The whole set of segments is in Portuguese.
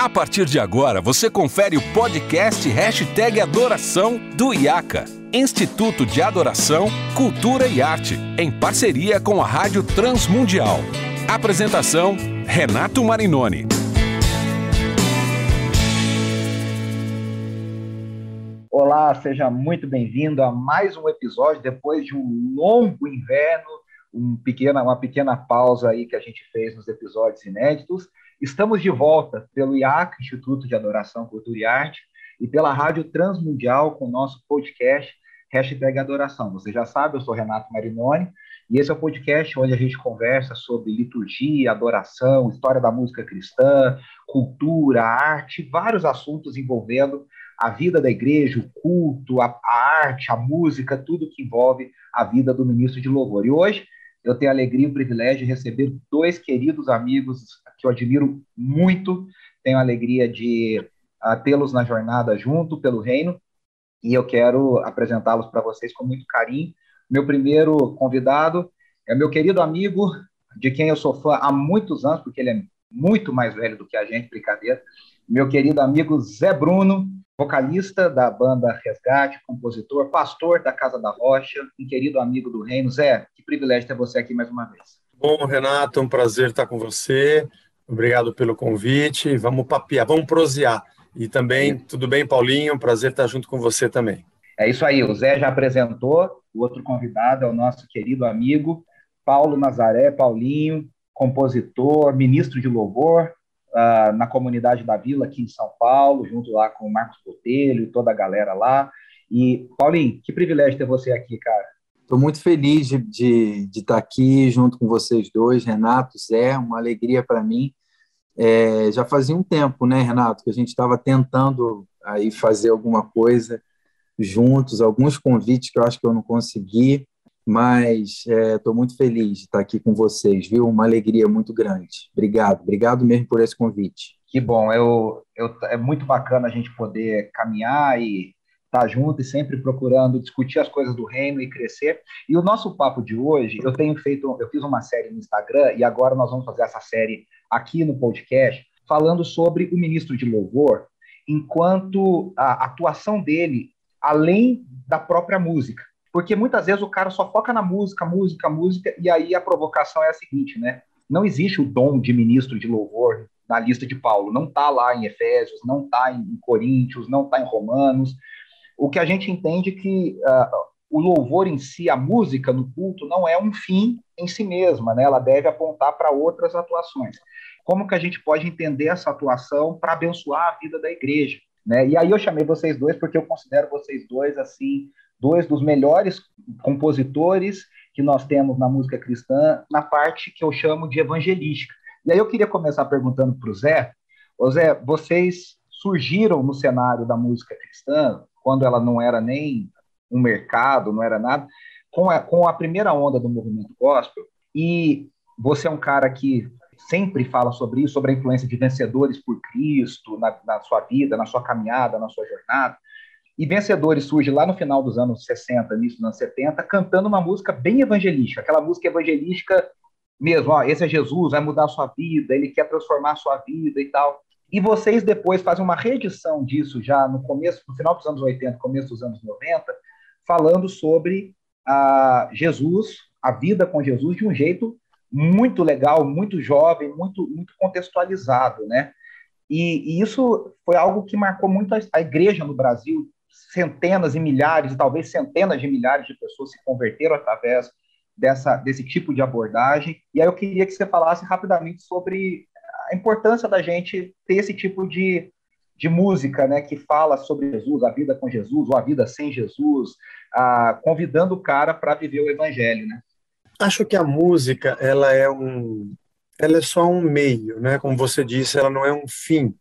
A partir de agora, você confere o podcast Hashtag Adoração do IACA, Instituto de Adoração, Cultura e Arte, em parceria com a Rádio Transmundial. Apresentação, Renato Marinoni. Olá, seja muito bem-vindo a mais um episódio depois de um longo inverno, um pequena, uma pequena pausa aí que a gente fez nos episódios inéditos. Estamos de volta pelo IAC, Instituto de Adoração, Cultura e Arte, e pela Rádio Transmundial com o nosso podcast Hashtag Adoração. Você já sabe, eu sou Renato Marinoni, e esse é o podcast onde a gente conversa sobre liturgia, adoração, história da música cristã, cultura, arte, vários assuntos envolvendo a vida da igreja, o culto, a, a arte, a música, tudo que envolve a vida do ministro de louvor. E hoje eu tenho a alegria e o privilégio de receber dois queridos amigos que eu admiro muito. Tenho a alegria de uh, tê-los na jornada junto pelo reino e eu quero apresentá-los para vocês com muito carinho. Meu primeiro convidado é meu querido amigo, de quem eu sou fã há muitos anos, porque ele é muito mais velho do que a gente, brincadeira. Meu querido amigo Zé Bruno, vocalista da banda Resgate, compositor, pastor da Casa da Rocha, um querido amigo do Reino. Zé, que privilégio ter você aqui mais uma vez. Bom, Renato, é um prazer estar com você. Obrigado pelo convite. Vamos papiar, vamos prosear. E também, tudo bem, Paulinho? Um prazer estar junto com você também. É isso aí, o Zé já apresentou. O outro convidado é o nosso querido amigo Paulo Nazaré, Paulinho, compositor, ministro de louvor, uh, na comunidade da Vila aqui em São Paulo, junto lá com o Marcos Botelho e toda a galera lá. E, Paulinho, que privilégio ter você aqui, cara. Estou muito feliz de, de, de, estar aqui junto com vocês dois, Renato, Zé, uma alegria para mim. É, já fazia um tempo, né, Renato, que a gente estava tentando aí fazer alguma coisa juntos, alguns convites que eu acho que eu não consegui, mas estou é, muito feliz de estar aqui com vocês, viu? Uma alegria muito grande. Obrigado, obrigado mesmo por esse convite. Que bom, eu, eu, é muito bacana a gente poder caminhar e estar junto e sempre procurando discutir as coisas do reino e crescer. E o nosso papo de hoje, eu tenho feito, eu fiz uma série no Instagram e agora nós vamos fazer essa série aqui no podcast, falando sobre o ministro de louvor, enquanto a atuação dele além da própria música. Porque muitas vezes o cara só foca na música, música, música, e aí a provocação é a seguinte, né? Não existe o dom de ministro de louvor na lista de Paulo, não está lá em Efésios, não está em Coríntios, não está em Romanos. O que a gente entende que uh, o louvor em si, a música no culto, não é um fim em si mesma, né? Ela deve apontar para outras atuações. Como que a gente pode entender essa atuação para abençoar a vida da igreja? Né? E aí eu chamei vocês dois porque eu considero vocês dois assim dois dos melhores compositores que nós temos na música cristã, na parte que eu chamo de evangelística. E aí eu queria começar perguntando para o Zé, Ô Zé, vocês surgiram no cenário da música cristã, quando ela não era nem um mercado, não era nada, com a, com a primeira onda do movimento gospel, e você é um cara que sempre fala sobre isso, sobre a influência de vencedores por Cristo na, na sua vida, na sua caminhada, na sua jornada. E Vencedores surge lá no final dos anos 60, início dos anos 70, cantando uma música bem evangelística, aquela música evangelística mesmo, ó, esse é Jesus, vai mudar a sua vida, ele quer transformar a sua vida e tal. E vocês depois fazem uma reedição disso já no começo, no final dos anos 80, começo dos anos 90, falando sobre a Jesus, a vida com Jesus de um jeito muito legal, muito jovem, muito muito contextualizado, né? E, e isso foi algo que marcou muito a, a igreja no Brasil centenas e milhares, talvez centenas de milhares de pessoas se converteram através dessa, desse tipo de abordagem. E aí eu queria que você falasse rapidamente sobre a importância da gente ter esse tipo de, de música, né, que fala sobre Jesus, a vida com Jesus, ou a vida sem Jesus, convidando o cara para viver o evangelho, né? Acho que a música, ela é um, ela é só um meio, né? Como você disse, ela não é um fim.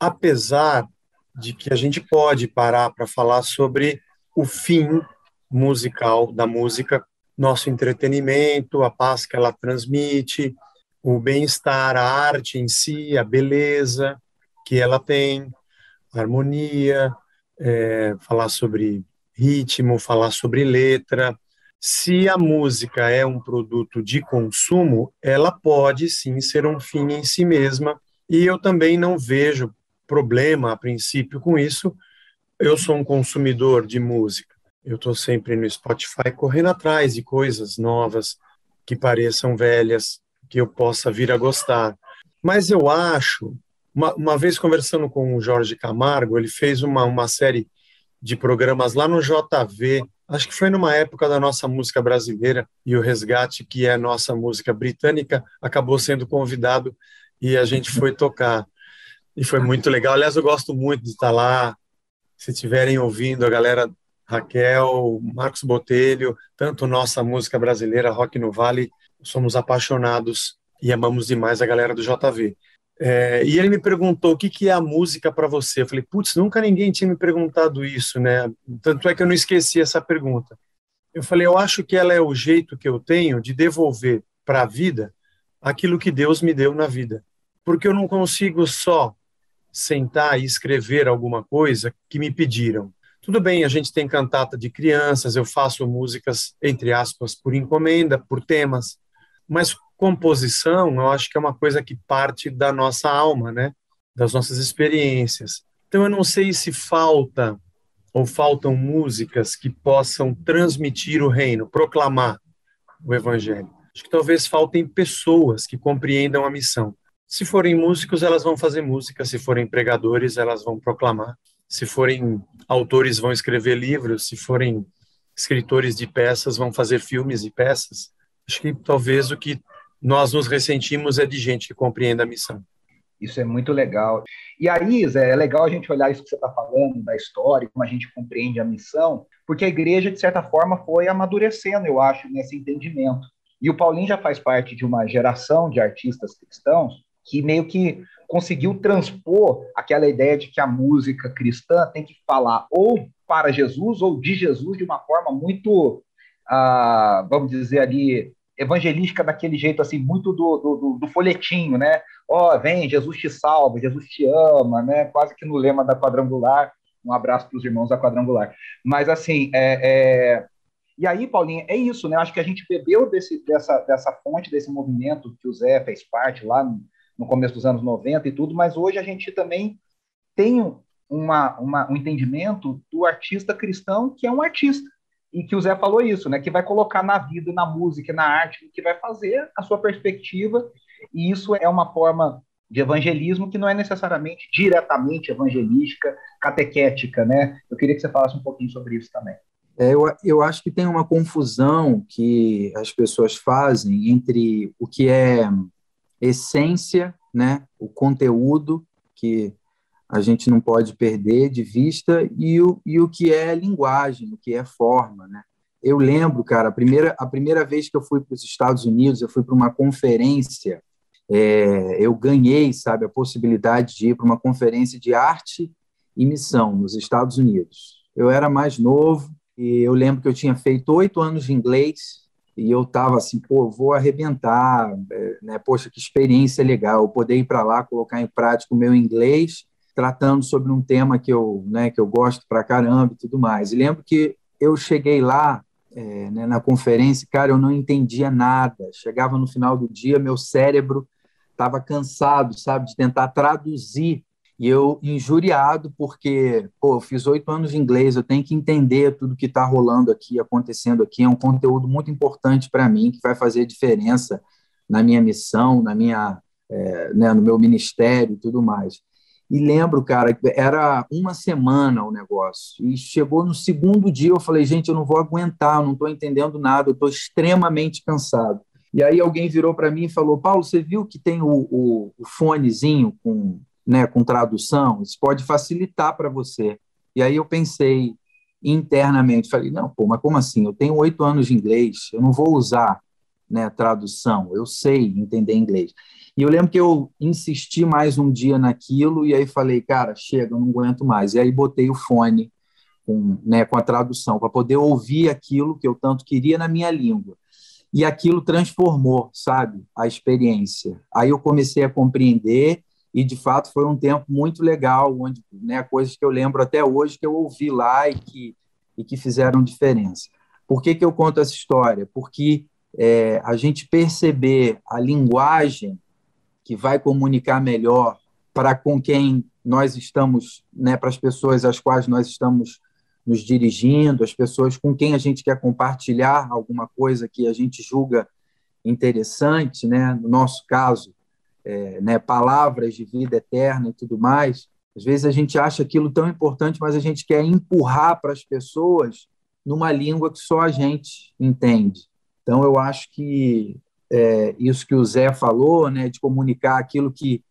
Apesar de que a gente pode parar para falar sobre o fim musical da música, nosso entretenimento, a paz que ela transmite, o bem-estar, a arte em si, a beleza que ela tem, a harmonia, é, falar sobre ritmo, falar sobre letra. Se a música é um produto de consumo, ela pode sim ser um fim em si mesma, E eu também não vejo problema, a princípio, com isso. Eu sou um consumidor de música. Eu estou sempre no Spotify correndo atrás de coisas novas que pareçam velhas, que eu possa vir a gostar. Mas eu acho, uma, uma vez conversando com o Jorge Camargo, ele fez uma, uma série de programas lá no JV, acho que foi numa época da nossa música brasileira, e o Resgate, que é a nossa música britânica, acabou sendo convidado e a gente foi tocar. E foi muito legal. Aliás, eu gosto muito de estar lá. Se estiverem ouvindo, a galera Raquel, Marcos Botelho, tanto nossa música brasileira, Rock no Vale, somos apaixonados e amamos demais a galera do JV. É, e ele me perguntou o que, que é a música para você. Eu falei, putz, nunca ninguém tinha me perguntado isso, né? Tanto é que eu não esqueci essa pergunta. Eu falei, eu acho que ela é o jeito que eu tenho de devolver para a vida aquilo que Deus me deu na vida. Porque eu não consigo só sentar e escrever alguma coisa que me pediram. Tudo bem, a gente tem cantata de crianças, eu faço músicas, entre aspas, por encomenda, por temas, mas composição, eu acho que é uma coisa que parte da nossa alma, né? Das nossas experiências. Então eu não sei se falta ou faltam músicas que possam transmitir o reino, proclamar o evangelho. Acho que talvez faltem pessoas que compreendam a missão. Se forem músicos, elas vão fazer música, se forem pregadores, elas vão proclamar. Se forem autores, vão escrever livros, se forem escritores de peças, vão fazer filmes e peças. Acho que talvez o que nós nos ressentimos é de gente que compreenda a missão. Isso é muito legal. E aí, Zé, é legal a gente olhar isso que você está falando, da história, como a gente compreende a missão, porque a igreja, de certa forma, foi amadurecendo, eu acho, nesse entendimento. E o Paulinho já faz parte de uma geração de artistas cristãos que meio que conseguiu transpor aquela ideia de que a música cristã tem que falar ou para Jesus ou de Jesus de uma forma muito, ah, vamos dizer ali, evangelística daquele jeito assim, muito do, do, do folhetinho, né? Ó, oh, vem, Jesus te salva, Jesus te ama, né? Quase que no lema da quadrangular. Um abraço para os irmãos da quadrangular. Mas assim, é, é... e aí, Paulinho, é isso, né? Acho que a gente bebeu desse, dessa, dessa fonte, desse movimento que o Zé fez parte lá no, no começo dos anos 90 e tudo, mas hoje a gente também tem uma, uma, um entendimento do artista cristão que é um artista e que o Zé falou isso, né? Que vai colocar na vida, na música, na arte, que vai fazer a sua perspectiva, e isso é uma forma de evangelismo que não é necessariamente diretamente evangelística, catequética, né? Eu queria que você falasse um pouquinho sobre isso também. É, eu, eu acho que tem uma confusão que as pessoas fazem entre o que é essência, né, o conteúdo que a gente não pode perder de vista e o, e o que é linguagem, o que é forma, né? Eu lembro, cara, a primeira, a primeira vez que eu fui para os Estados Unidos, eu fui para uma conferência, é, eu ganhei, sabe, a possibilidade de ir para uma conferência de arte e missão nos Estados Unidos. Eu era mais novo e eu lembro que eu tinha feito oito anos de inglês e eu estava assim, pô, vou arrebentar, é, né? Poxa, que experiência legal, poder ir para lá, colocar em prática o meu inglês tratando sobre um tema que eu, né, que eu gosto pra caramba e tudo mais. E lembro que eu cheguei lá é, né, na conferência, cara, eu não entendia nada. Chegava no final do dia, meu cérebro estava cansado, sabe, de tentar traduzir. E eu injuriado porque, pô, eu fiz oito anos de inglês, eu tenho que entender tudo que está rolando aqui, acontecendo aqui. É um conteúdo muito importante para mim, que vai fazer diferença na minha missão, na minha, é, né, no meu ministério e tudo mais. E lembro, cara, era uma semana o negócio. E chegou no segundo dia, eu falei, gente, eu não vou aguentar, não estou entendendo nada, eu estou extremamente cansado. E aí alguém virou para mim e falou, Paulo, você viu que tem o, o, o fonezinho com, né, com tradução? Isso pode facilitar para você. E aí eu pensei internamente, falei, não, pô, mas como assim? Eu tenho oito anos de inglês, eu não vou usar né, tradução, eu sei entender inglês. E eu lembro que eu insisti mais um dia naquilo e aí falei, cara, chega, eu não aguento mais. E aí botei o fone com, né, com a tradução para poder ouvir aquilo que eu tanto queria na minha língua. E aquilo transformou, sabe, a experiência. Aí eu comecei a compreender e de fato foi um tempo muito legal, onde né, coisas que eu lembro até hoje que eu ouvi lá e que, e que fizeram diferença. Por que, que eu conto essa história? Porque é, a gente perceber a linguagem que vai comunicar melhor para com quem nós estamos, né, para as pessoas às quais nós estamos nos dirigindo, as pessoas com quem a gente quer compartilhar alguma coisa que a gente julga interessante, né? No nosso caso, é, né, palavras de vida eterna e tudo mais. Às vezes a gente acha aquilo tão importante, mas a gente quer empurrar para as pessoas numa língua que só a gente entende. Então eu acho que é, isso que o Zé falou, né, de comunicar aquilo que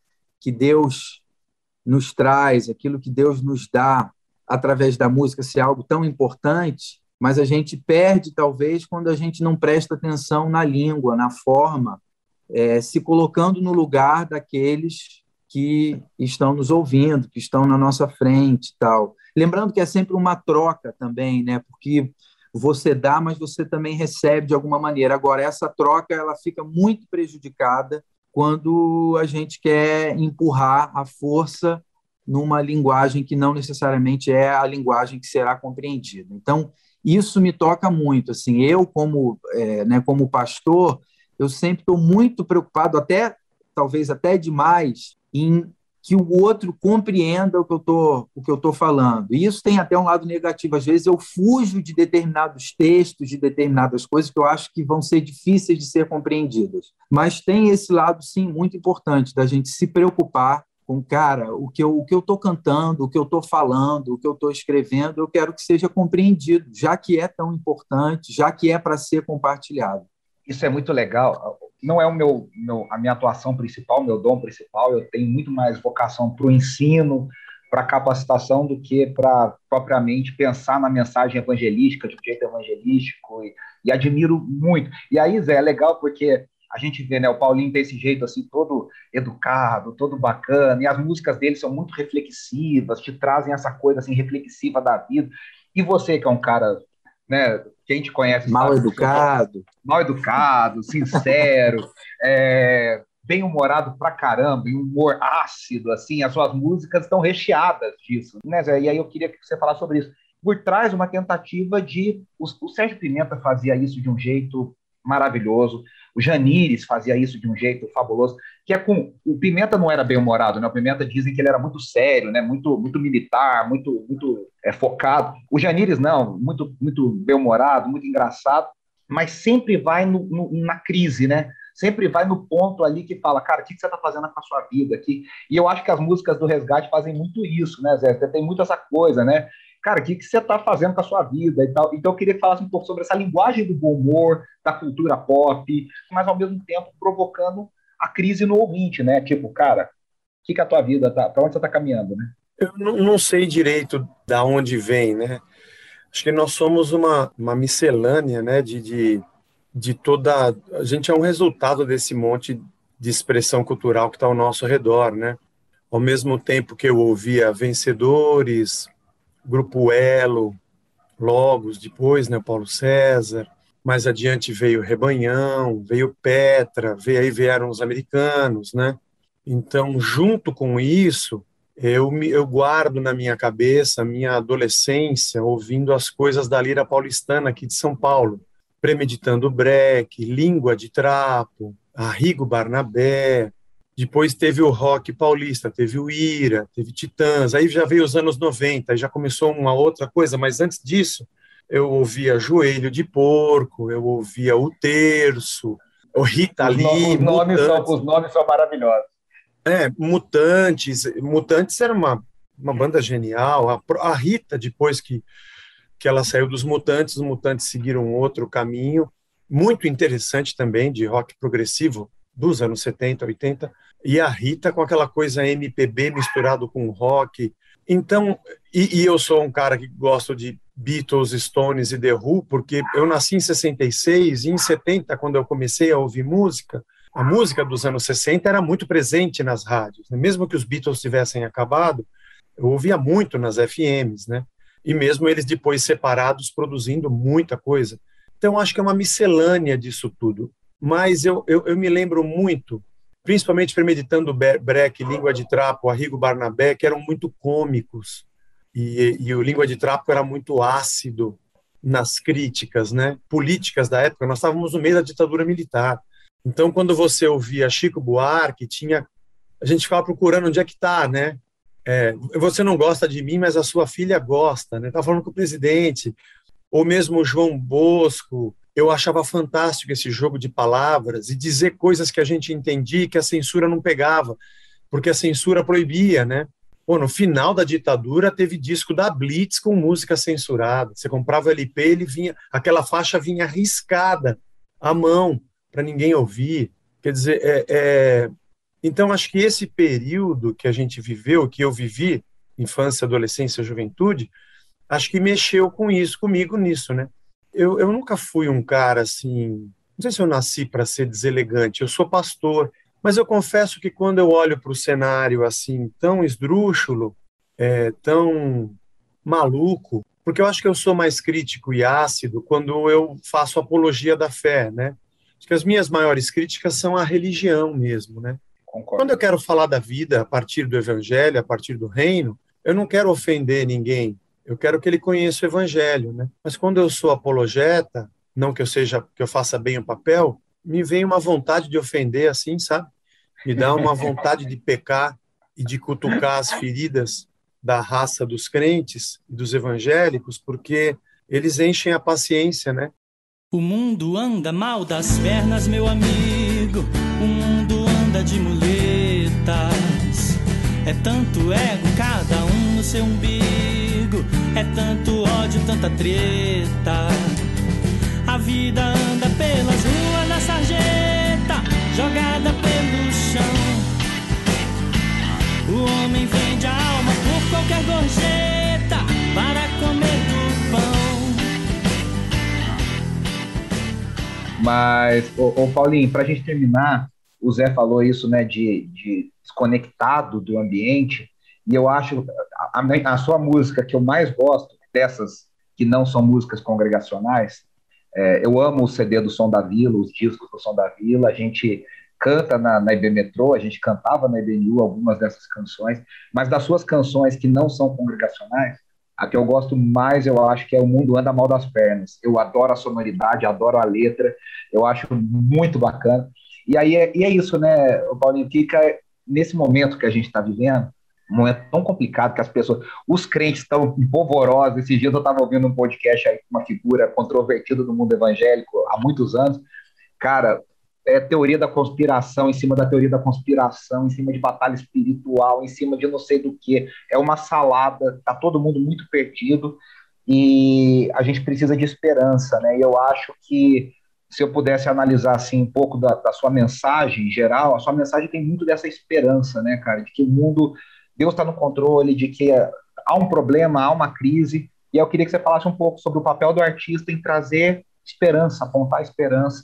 que Deus nos traz, aquilo que Deus nos dá através da música ser algo tão importante, mas a gente perde talvez quando a gente não presta atenção na língua, na forma, é, se colocando no lugar daqueles que estão nos ouvindo, que estão na nossa frente, tal. Lembrando que é sempre uma troca também, né? Porque você dá, mas você também recebe de alguma maneira. Agora essa troca ela fica muito prejudicada quando a gente quer empurrar a força numa linguagem que não necessariamente é a linguagem que será compreendida. Então, isso me toca muito. Assim, eu como, é, né, como pastor, eu sempre estou muito preocupado, até talvez até demais, em que o outro compreenda o que eu tô, o que eu estou falando. E isso tem até um lado negativo. Às vezes eu fujo de determinados textos, de determinadas coisas que eu acho que vão ser difíceis de ser compreendidas. Mas tem esse lado, sim, muito importante da gente se preocupar com, cara, o que eu o que eu estou cantando, o que eu estou falando, o que eu estou escrevendo, eu quero que seja compreendido, já que é tão importante, já que é para ser compartilhado. Isso é muito legal. Não é o meu, meu a minha atuação principal, meu dom principal. Eu tenho muito mais vocação para o ensino, para a capacitação do que para propriamente pensar na mensagem evangelística, de um jeito evangelístico, e, e admiro muito. E aí, Zé, é legal porque a gente vê, né, o Paulinho desse jeito assim, todo educado, todo bacana, e as músicas dele são muito reflexivas, te trazem essa coisa assim reflexiva da vida. E você que é um cara, né, quem te conhece mal sabe, educado, mal educado, sincero, é, bem humorado pra caramba, e humor ácido, assim, as suas músicas estão recheadas disso, né, Zé? E aí eu queria que você falasse sobre isso. Por trás uma tentativa de o, o Sérgio Pimenta fazia isso de um jeito maravilhoso. O Janires fazia isso de um jeito fabuloso, que é com o Pimenta não era bem humorado, né? O Pimenta dizem que ele era muito sério, né? Muito muito militar, muito muito é, focado. O Janires não, muito muito bem humorado, muito engraçado, mas sempre vai no, no, na crise, né? Sempre vai no ponto ali que fala, cara, o que, você está fazendo com a sua vida aqui? E eu acho que as músicas do Resgate fazem muito isso, né, Zé? Tem muito essa coisa, né? Cara, o que, que você está fazendo com a sua vida e tal. Então eu queria que falasse um pouco sobre essa linguagem do bom humor, da cultura pop, mas ao mesmo tempo provocando a crise no ouvinte, né? Tipo, cara, o que, que a tua vida tá, para onde você está caminhando, né? Eu não, não, sei direito da onde vem, né? Acho que nós somos uma, uma miscelânea, né? De, de, de toda. A gente é um resultado desse monte de expressão cultural que está ao nosso redor, né? Ao mesmo tempo que eu ouvia vencedores, Grupo Elo, Logos, depois, né, Paulo César, mais adiante veio Rebanhão, veio Petra, veio, aí vieram os americanos, né? Então, junto com isso, eu, me, eu guardo na minha cabeça a minha adolescência ouvindo as coisas da lira paulistana aqui de São Paulo, premeditando break, língua de trapo, Arrigo Barnabé, depois teve o rock paulista, teve o Ira, teve Titãs, aí já veio os anos 90, aí já começou uma outra coisa, mas antes disso eu ouvia Joelho de Porco, eu ouvia O Terço, o Rita Lee. Os nomes, são, os nomes são maravilhosos. É, Mutantes, Mutantes era uma, uma banda genial, a, a Rita, depois que, que ela saiu dos Mutantes, os Mutantes seguiram outro caminho, muito interessante também, de rock progressivo, dos anos 70, 80, e a Rita com aquela coisa MPB misturado com rock. Então, e, e, eu sou um cara que gosto de Beatles, Stones e The Who, porque eu nasci em 66 e em 70, quando eu comecei a ouvir música, a música dos anos 60 era muito presente nas rádios. Né? Mesmo que os Beatles tivessem acabado, eu ouvia muito nas FMs, né? E mesmo eles depois separados produzindo muita coisa. Então, acho que é uma miscelânea disso tudo mas eu, eu, eu me lembro muito, principalmente premeditando Breck, Língua de Trapo, Arrigo Barnabé, que eram muito cômicos, e, e o Língua de Trapo era muito ácido nas críticas né, políticas da época. Nós estávamos no meio da ditadura militar. Então, quando você ouvia Chico Buarque, tinha a gente ficava procurando onde é que está, né? É, você não gosta de mim, mas a sua filha gosta, né? Tá falando com o presidente, ou mesmo João Bosco. Eu achava fantástico esse jogo de palavras e dizer coisas que a gente entendia que a censura não pegava, porque a censura proibia, né? Pô, no final da ditadura teve disco da Blitz com música censurada. Você comprava o LP, ele vinha, aquela faixa vinha riscada à mão para ninguém ouvir. Quer dizer, é, é, então acho que esse período que a gente viveu, que eu vivi, infância, adolescência, juventude, acho que mexeu com isso, comigo nisso, né? Eu, eu nunca fui um cara assim, não sei se eu nasci para ser deselegante. Eu sou pastor, mas eu confesso que quando eu olho para o cenário assim tão esdrúxulo, é, tão maluco, porque eu acho que eu sou mais crítico e ácido quando eu faço apologia da fé, né? Acho que as minhas maiores críticas são à religião mesmo, né? Concordo. Quando eu quero falar da vida a partir do evangelho, a partir do reino, eu não quero ofender ninguém. Eu quero que ele conheça o evangelho, né? Mas quando eu sou apologeta, não que eu seja que eu faça bem o papel, me vem uma vontade de ofender assim, sabe? me dá uma vontade de pecar e de cutucar as feridas da raça dos crentes e dos evangélicos, porque eles enchem a paciência, né? O mundo anda mal das pernas, meu amigo. O mundo anda de muletas. É tanto ego, cada um no seu umbigo. É tanto ódio, tanta treta. A vida anda pelas ruas da sarjeta, jogada pelo chão. O homem vende a alma por qualquer gorjeta para comer do pão. Mas, ô, ô Paulinho, para a gente terminar, o Zé falou isso, né, de, de desconectado do ambiente, e eu acho a, a, sua música que eu mais gosto, dessas que não são músicas congregacionais, é, eu amo o CD do Som da Vila, os discos do Som da Vila, a gente canta na, na IB Metrô, a gente cantava na IBNU algumas dessas canções, mas das suas canções que não são congregacionais, a que eu gosto mais, eu acho que é O Mundo Anda Mal das Pernas. Eu adoro a sonoridade, adoro a letra, eu acho muito bacana. E aí é, e é isso, né, Paulinho, fica nesse momento que a gente está vivendo, momento tão complicado que as pessoas, os crentes estão polvorosos. Esses dias eu estava ouvindo um podcast aí com uma figura controvertida do mundo evangélico há muitos anos. Cara, é, teoria da conspiração, em cima da teoria da conspiração, em cima de batalha espiritual, em cima de não sei do que. É uma salada, tá todo mundo muito perdido e a gente precisa de esperança, né? E eu acho que se eu pudesse analisar assim um pouco da, da sua mensagem em geral, a sua mensagem tem muito dessa esperança, né, cara, de que o mundo, Deus está no controle, de que há um problema, há uma crise. E eu queria que você falasse um pouco sobre o papel do artista em trazer esperança, apontar esperança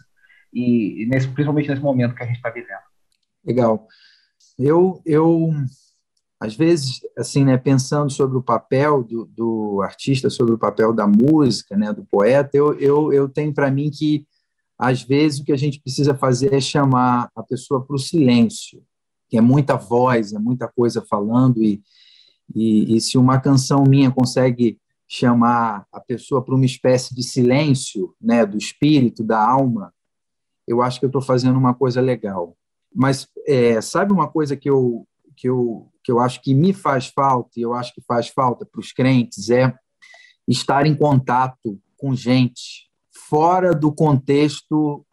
e, e nesse, principalmente nesse momento que a gente está vivendo. Legal. Eu, eu, às vezes, assim, né, pensando sobre o papel do, do artista, sobre o papel da música, né, do poeta, eu, eu, eu tenho para mim que, às vezes, o que a gente precisa fazer é chamar a pessoa para o silêncio, que é muita voz, é muita coisa falando, e, e, e se uma canção minha consegue chamar a pessoa para uma espécie de silêncio, né, do espírito, da alma, eu acho que eu estou fazendo uma coisa legal. Mas é, sabe uma coisa que eu, que, eu, que eu acho que me faz falta, e eu acho que faz falta para os crentes, é estar em contato com gente fora do contexto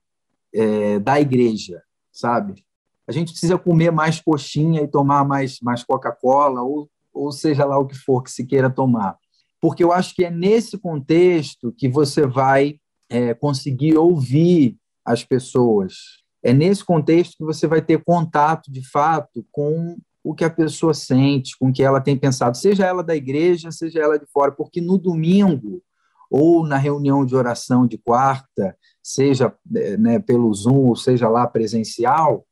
é, da igreja, sabe? A gente precisa comer mais coxinha e tomar mais, mais Coca-Cola, ou, ou seja lá o que for que se queira tomar. Porque eu acho que é nesse contexto que você vai é, conseguir ouvir as pessoas. É nesse contexto que você vai ter contato, de fato, com o que a pessoa sente, com o que ela tem pensado, seja ela da igreja, seja ela de fora, porque no domingo ou na reunião de oração de quarta, seja né, pelo Zoom, ou seja lá presencial,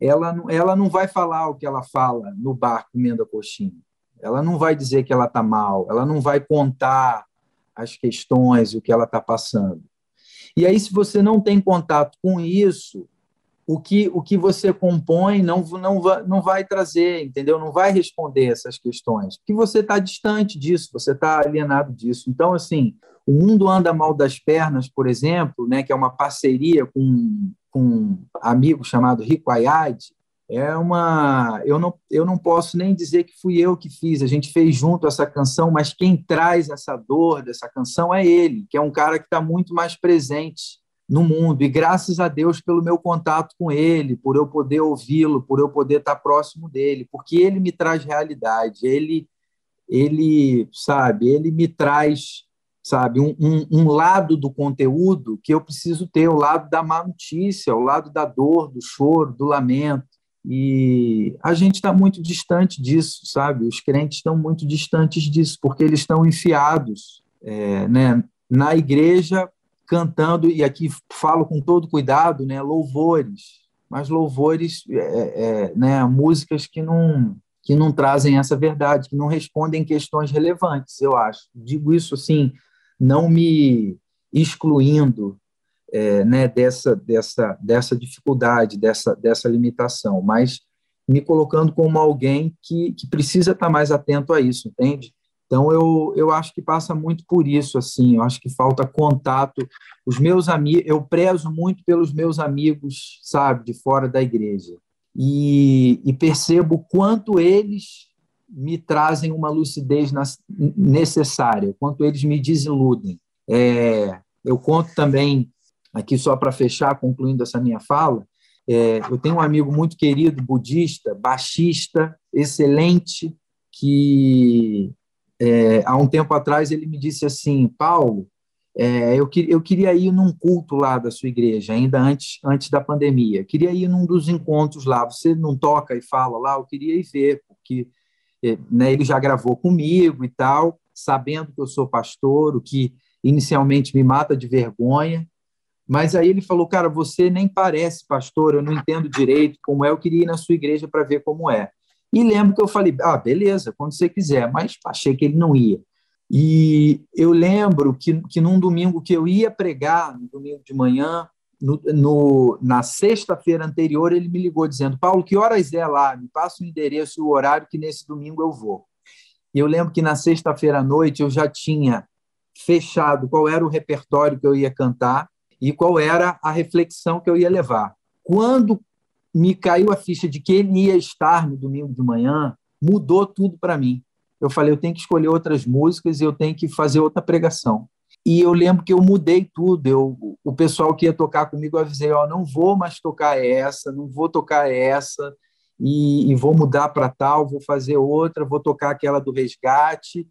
ela, ela não vai falar o que ela fala no bar comendo a coxinha. Ela não vai dizer que ela está mal, ela não vai contar as questões, o que ela está passando. E aí, se você não tem contato com isso, o que, o que você compõe não, não, não vai trazer, entendeu? Não vai responder essas questões, porque você está distante disso, você está alienado disso. Então, assim, o mundo anda mal das pernas, por exemplo, né, que é uma parceria com, com um amigo chamado Rico Ayad, é uma eu não eu não posso nem dizer que fui eu que fiz a gente fez junto essa canção mas quem traz essa dor dessa canção é ele que é um cara que está muito mais presente no mundo. E graças a Deus pelo meu contato com ele por eu poder ouvi-lo por eu poder estar tá próximo dele porque ele me traz realidade ele ele sabe ele me traz sabe um, um, um lado do conteúdo que eu preciso ter o lado da má notícia o lado da dor do choro do lamento e a gente está muito distante disso, sabe? Os crentes estão muito distantes disso, porque eles estão enfiados é, né, na igreja cantando, e aqui falo com todo cuidado, né, louvores, mas louvores, é, é, né, músicas que não, que não trazem essa verdade, que não respondem questões relevantes, eu acho. Digo isso assim, não me excluindo é, né, dessa, dessa, dessa dificuldade, dessa, dessa limitação, mas me colocando como alguém que, que precisa estar mais atento a isso, entende? Então, eu, eu acho que passa muito por isso, assim, eu acho que falta contato. Os meus amigos, eu prezo muito pelos meus amigos, sabe, de fora da igreja. E, e percebo quanto eles me trazem uma lucidez necessária, quanto eles me desiludem. É, eu conto também aqui só para fechar, concluindo essa minha fala, é, eu tenho um amigo muito querido, budista, baixista, excelente, que é, há um tempo atrás ele me disse assim, Paulo, é, eu, que, eu queria ir num culto lá da sua igreja, ainda antes, antes da pandemia. Queria ir num dos encontros lá. Você não toca e fala lá? Eu queria ir ver, porque né, ele já gravou comigo e tal, sabendo que eu sou pastor, o que inicialmente me mata de vergonha, mas aí ele falou, cara, você nem parece pastor, eu não entendo direito como é, eu queria ir na sua igreja para ver como é. E lembro que eu falei, ah, beleza, quando você quiser, mas achei que ele não ia. E eu lembro que, que num domingo que eu ia pregar, no domingo de manhã, no, no na sexta-feira anterior, ele me ligou dizendo, Paulo, que horas é lá? Me passa o endereço e o horário que nesse domingo eu vou. E eu lembro que na sexta-feira à noite eu já tinha fechado qual era o repertório que eu ia cantar, e qual era a reflexão que eu ia levar. Quando me caiu a ficha de que ele ia estar no domingo de manhã, mudou tudo para mim. Eu falei, eu tenho que escolher outras músicas e eu tenho que fazer outra pregação. E eu lembro que eu mudei tudo. Eu, o pessoal que ia tocar comigo, eu avisei, ó, não vou mais tocar essa, não vou tocar essa, e, e vou mudar para tal, vou fazer outra, vou tocar aquela do resgate,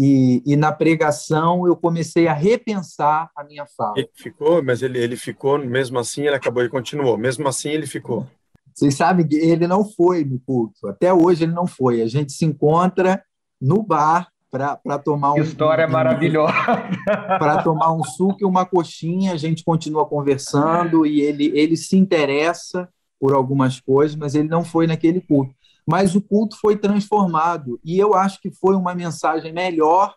e, e, na pregação eu comecei a repensar a minha fala. Ele ficou, mas ele, ele ficou, mesmo assim ele acabou e continuou. Mesmo assim ele ficou. Vocês sabem que ele não foi no culto. Até hoje ele não foi. A gente se encontra no bar para tomar um. História um, maravilhosa. Para tomar um suco e uma coxinha. A gente continua conversando e ele, ele se interessa por algumas coisas, mas ele não foi naquele culto mas o culto foi transformado. E eu acho que foi uma mensagem melhor,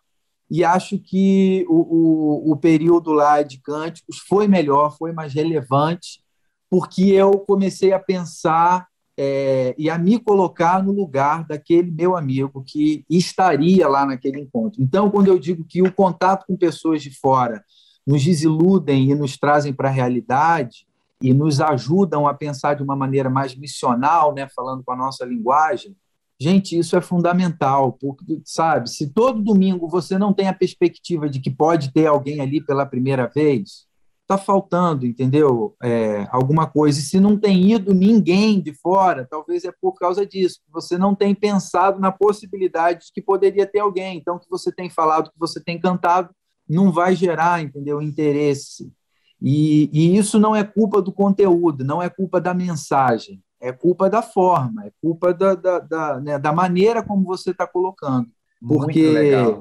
e acho que o, o, o período lá de cânticos foi melhor, foi mais relevante, porque eu comecei a pensar é, e a me colocar no lugar daquele meu amigo que estaria lá naquele encontro. Então, quando eu digo que o contato com pessoas de fora nos desiludem e nos trazem para a realidade, e nos ajudam a pensar de uma maneira mais missional, né, falando com a nossa linguagem, gente, isso é fundamental, porque, sabe, se todo domingo você não tem a perspectiva de que pode ter alguém ali pela primeira vez, está faltando, entendeu? É, alguma coisa. E se não tem ido ninguém de fora, talvez é por causa disso. Você não tem pensado na possibilidade de que poderia ter alguém. Então, que você tem falado, que você tem cantado, não vai gerar, entendeu, interesse. E, e, isso não é culpa do conteúdo, não é culpa da mensagem, é culpa da forma, é culpa da, da, da, né, da maneira como você está colocando. Porque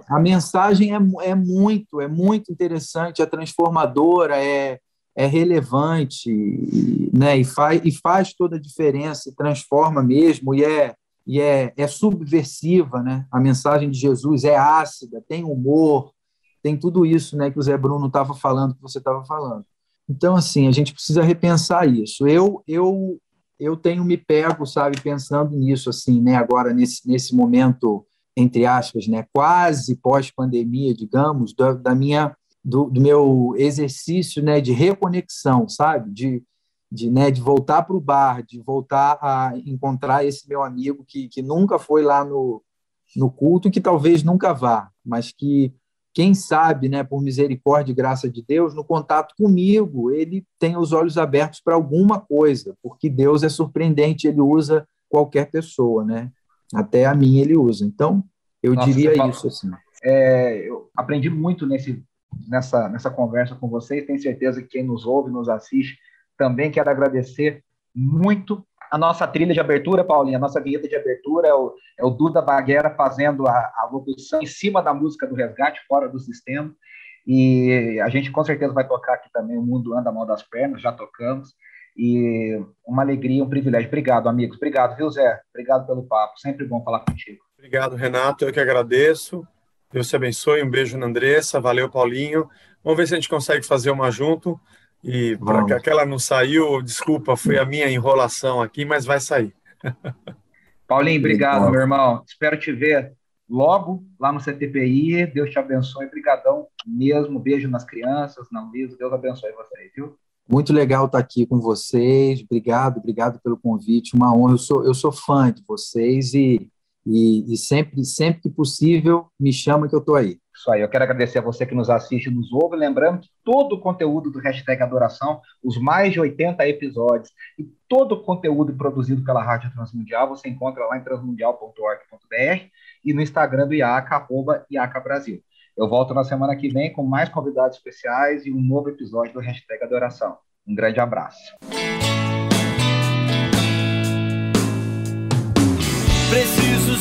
a mensagem é, é muito, é muito interessante, é transformadora, é, é relevante, né, e, faz, e faz toda a diferença, transforma mesmo, e é, e é, é subversiva, né? A mensagem de Jesus é ácida, tem humor, tem tudo isso, né, que o Zé Bruno estava falando, que você estava falando. Então, assim, a gente precisa repensar isso. Eu, eu, eu tenho me pego, sabe, pensando nisso, assim, né, agora nesse, nesse momento, entre aspas, né, quase pós-pandemia, digamos, da, da minha, do, do, meu exercício, né, de reconexão, sabe, de, de, né, de voltar para o bar, de voltar a encontrar esse meu amigo que, que nunca foi lá no, no culto e que talvez nunca vá, mas que, quem sabe, né, por misericórdia e graça de Deus, no contato comigo, ele tem os olhos abertos para alguma coisa, porque Deus é surpreendente, ele usa qualquer pessoa, né? Até a mim ele usa. Então, eu Nossa, diria isso assim. É, eu aprendi muito nesse, nessa, nessa conversa com vocês, tenho certeza que quem nos ouve, nos assiste, também quero agradecer muito a nossa trilha de abertura, Paulinha, a nossa vinheta de abertura é o, é o Duda Baguera fazendo a, a locução em cima da música do resgate, fora do sistema. E a gente com certeza vai tocar aqui também O Mundo Anda a Mão das Pernas, já tocamos. E uma alegria, um privilégio. Obrigado, amigos. Obrigado, viu, Zé? Obrigado pelo papo. Sempre bom falar contigo. Obrigado, Renato. Eu que agradeço. Deus te abençoe. Um beijo na Andressa. Valeu, Paulinho. Vamos ver se a gente consegue fazer uma junto. E para que aquela não saiu, desculpa, foi a minha enrolação aqui, mas vai sair. Paulinho, obrigado, meu irmão. Espero te ver logo lá no CTPI. Deus te abençoe. Obrigadão mesmo. Beijo nas crianças, na Luísa. Deus abençoe vocês, viu? Muito legal estar aqui com vocês. Obrigado, obrigado pelo convite. Uma honra. Eu sou, eu sou fã de vocês e, e, e sempre, sempre que possível, me chama que eu estou aí. Isso aí, eu quero agradecer a você que nos assiste e nos ouve. Lembrando que todo o conteúdo do hashtag Adoração, os mais de 80 episódios e todo o conteúdo produzido pela Rádio Transmundial, você encontra lá em transmundial.org.br e no Instagram do IACA, arroba IACA Brasil. Eu volto na semana que vem com mais convidados especiais e um novo episódio do hashtag Adoração. Um grande abraço. Preciso